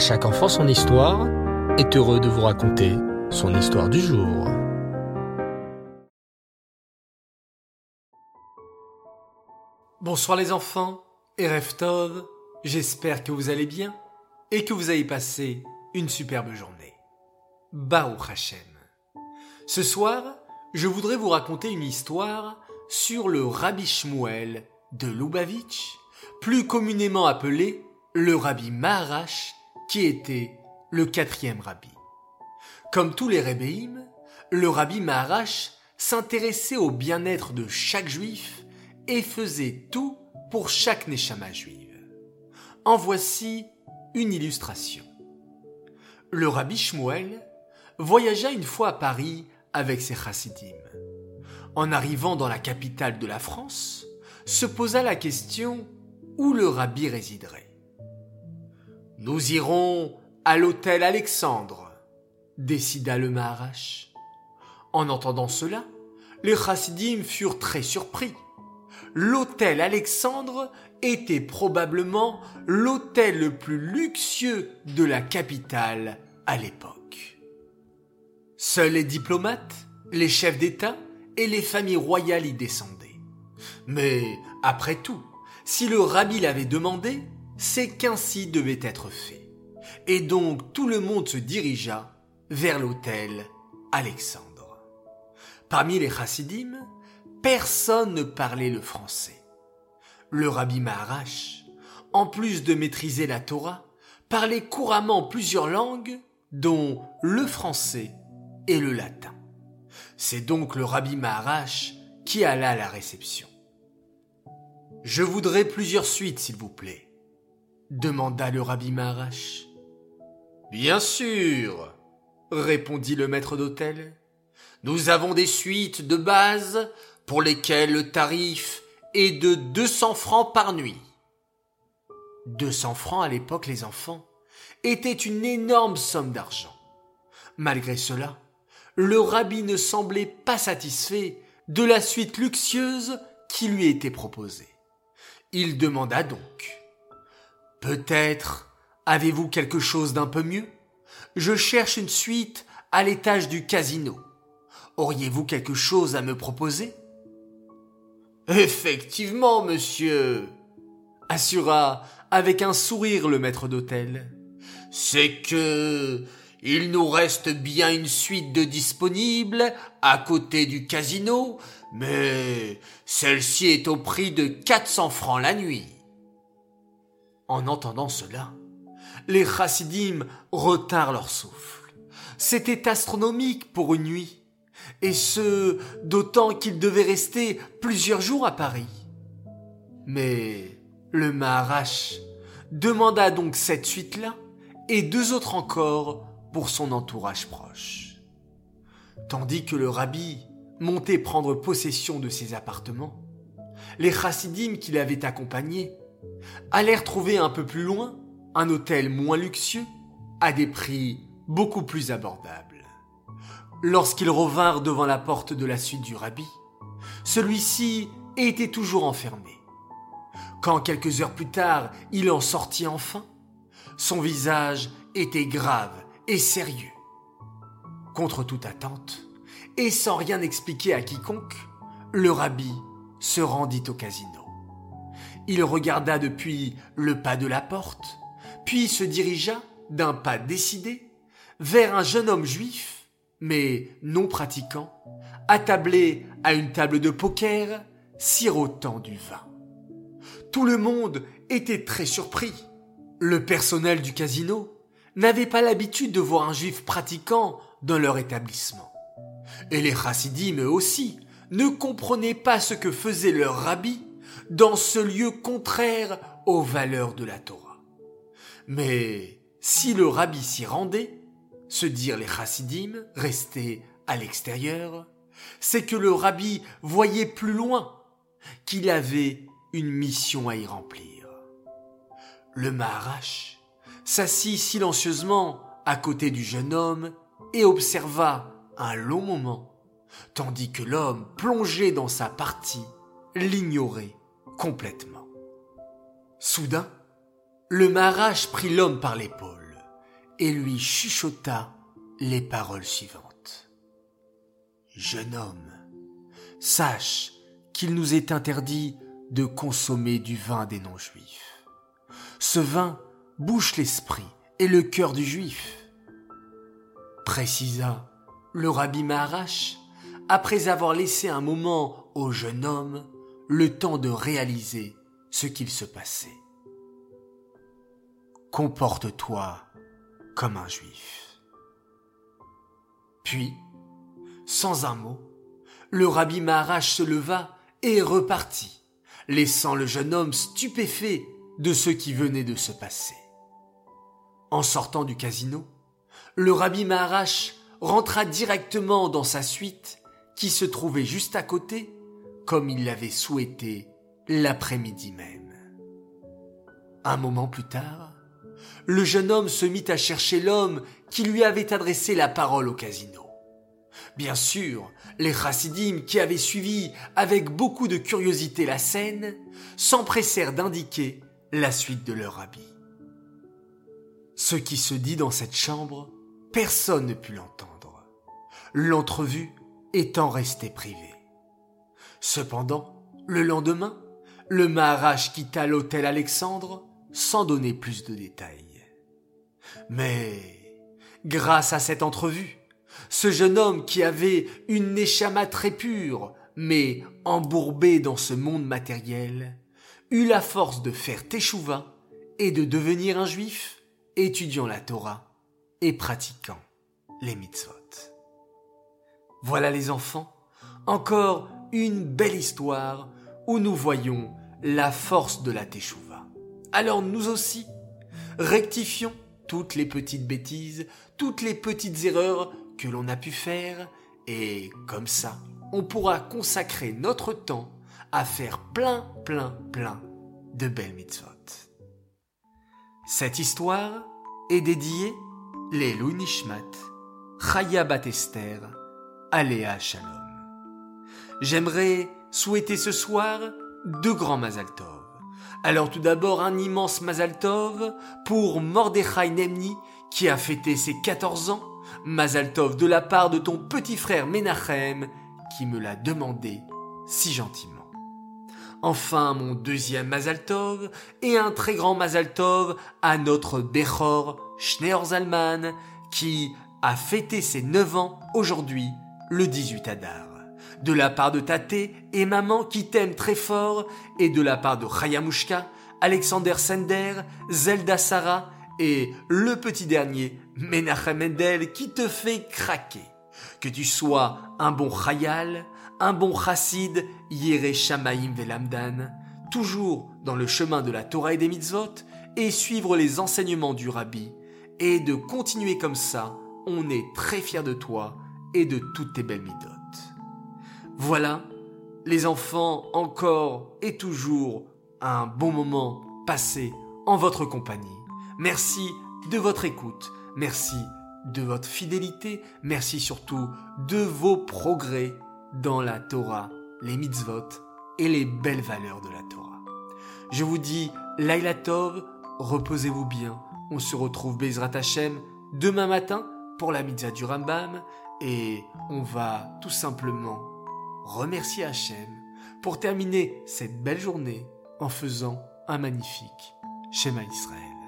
chaque enfant son histoire est heureux de vous raconter son histoire du jour. Bonsoir les enfants et j'espère que vous allez bien et que vous avez passé une superbe journée. Baruch Hashem. Ce soir, je voudrais vous raconter une histoire sur le Rabbi Shmuel de Lubavitch, plus communément appelé le Rabbi Maharash qui était le quatrième rabbi. Comme tous les rébéim, le rabbi Maharash s'intéressait au bien-être de chaque juif et faisait tout pour chaque neshama juive. En voici une illustration. Le rabbi Shmuel voyagea une fois à Paris avec ses chassidim. En arrivant dans la capitale de la France, se posa la question où le rabbi résiderait. Nous irons à l'hôtel Alexandre, décida le Maharash. En entendant cela, les chassidim furent très surpris. L'hôtel Alexandre était probablement l'hôtel le plus luxueux de la capitale à l'époque. Seuls les diplomates, les chefs d'État et les familles royales y descendaient. Mais, après tout, si le rabbi l'avait demandé, c'est qu'ainsi devait être fait. Et donc tout le monde se dirigea vers l'hôtel Alexandre. Parmi les chassidim, personne ne parlait le français. Le rabbi Maharash, en plus de maîtriser la Torah, parlait couramment plusieurs langues, dont le français et le latin. C'est donc le rabbi Maharash qui alla à la réception. Je voudrais plusieurs suites, s'il vous plaît, demanda le rabbi Maharash. Bien sûr, répondit le maître d'hôtel. Nous avons des suites de base pour lesquelles le tarif est de 200 francs par nuit. 200 francs à l'époque, les enfants, était une énorme somme d'argent. Malgré cela, le rabbi ne semblait pas satisfait de la suite luxueuse qui lui était proposée. Il demanda donc Peut-être avez-vous quelque chose d'un peu mieux? Je cherche une suite à l'étage du casino. Auriez-vous quelque chose à me proposer? Effectivement, monsieur, assura avec un sourire le maître d'hôtel. C'est que il nous reste bien une suite de disponibles à côté du casino, mais celle-ci est au prix de 400 francs la nuit. En entendant cela, les chassidim retinrent leur souffle. C'était astronomique pour une nuit, et ce, d'autant qu'ils devaient rester plusieurs jours à Paris. Mais le Maharash demanda donc cette suite-là, et deux autres encore pour son entourage proche. Tandis que le rabbi montait prendre possession de ses appartements, les chassidim qui l'avaient accompagné allèrent trouver un peu plus loin un hôtel moins luxueux à des prix beaucoup plus abordables. Lorsqu'ils revinrent devant la porte de la suite du rabbi, celui-ci était toujours enfermé. Quand quelques heures plus tard il en sortit enfin, son visage était grave et sérieux. Contre toute attente, et sans rien expliquer à quiconque, le rabbi se rendit au casino. Il regarda depuis le pas de la porte, puis se dirigea, d'un pas décidé, vers un jeune homme juif, mais non pratiquant, attablé à une table de poker, sirotant du vin. Tout le monde était très surpris. Le personnel du casino n'avait pas l'habitude de voir un juif pratiquant dans leur établissement. Et les chassidim eux aussi ne comprenaient pas ce que faisait leur rabbi dans ce lieu contraire aux valeurs de la Torah. Mais si le rabbi s'y rendait, se dirent les chassidim restés à l'extérieur, c'est que le rabbi voyait plus loin, qu'il avait une mission à y remplir. Le Maharash s'assit silencieusement à côté du jeune homme et observa un long moment, tandis que l'homme plongé dans sa partie l'ignorait complètement. Soudain, le Maharash prit l'homme par l'épaule et lui chuchota les paroles suivantes. Jeune homme, sache qu'il nous est interdit de consommer du vin des non-juifs. Ce vin bouche l'esprit et le cœur du juif. Précisa le rabbi Maharash, après avoir laissé un moment au jeune homme le temps de réaliser ce qu'il se passait. Comporte-toi comme un juif. Puis, sans un mot, le rabbi Maharash se leva et repartit, laissant le jeune homme stupéfait de ce qui venait de se passer. En sortant du casino, le rabbi Maharash rentra directement dans sa suite qui se trouvait juste à côté, comme il l'avait souhaité l'après-midi même. Un moment plus tard, le jeune homme se mit à chercher l'homme qui lui avait adressé la parole au casino. Bien sûr, les chassidim qui avaient suivi avec beaucoup de curiosité la scène s'empressèrent d'indiquer la suite de leur habit. Ce qui se dit dans cette chambre, personne ne put l'entendre, l'entrevue étant restée privée. Cependant, le lendemain, le Maharaj quitta l'hôtel Alexandre sans donner plus de détails. Mais, grâce à cette entrevue, ce jeune homme qui avait une neshama très pure, mais embourbé dans ce monde matériel, eut la force de faire teshuva et de devenir un juif, étudiant la Torah et pratiquant les mitzvot. Voilà les enfants, encore une belle histoire où nous voyons la force de la teshuva. Alors nous aussi, rectifions toutes les petites bêtises, toutes les petites erreurs que l'on a pu faire, et comme ça, on pourra consacrer notre temps à faire plein, plein, plein de belles mitzvot. Cette histoire est dédiée les Nishmat, Chaya Batester, Aléa Shalom. J'aimerais souhaiter ce soir deux grands Mazal Alors tout d'abord un immense Mazal pour Mordechai Nemni qui a fêté ses 14 ans Mazaltov de la part de ton petit frère Menachem qui me l'a demandé si gentiment. Enfin, mon deuxième Mazaltov et un très grand Mazaltov à notre Bechor Schneor Zalman qui a fêté ses 9 ans aujourd'hui, le 18 Adar. De la part de Tate et maman qui t'aiment très fort et de la part de Chayamushka, Alexander Sender, Zelda Sarah et le petit dernier, Menachem Mendel, qui te fait craquer. Que tu sois un bon Chayal, un bon Chassid, Yere Shamaim Velamdan, toujours dans le chemin de la Torah et des mitzvot, et suivre les enseignements du Rabbi, et de continuer comme ça, on est très fiers de toi et de toutes tes belles mitzvot. Voilà, les enfants, encore et toujours un bon moment passé en votre compagnie. Merci de votre écoute, merci de votre fidélité, merci surtout de vos progrès dans la Torah, les mitzvot et les belles valeurs de la Torah. Je vous dis Laila Tov, reposez-vous bien. On se retrouve Bezrat Hashem demain matin pour la mitzvah du Rambam et on va tout simplement remercier Hashem pour terminer cette belle journée en faisant un magnifique schéma Israël.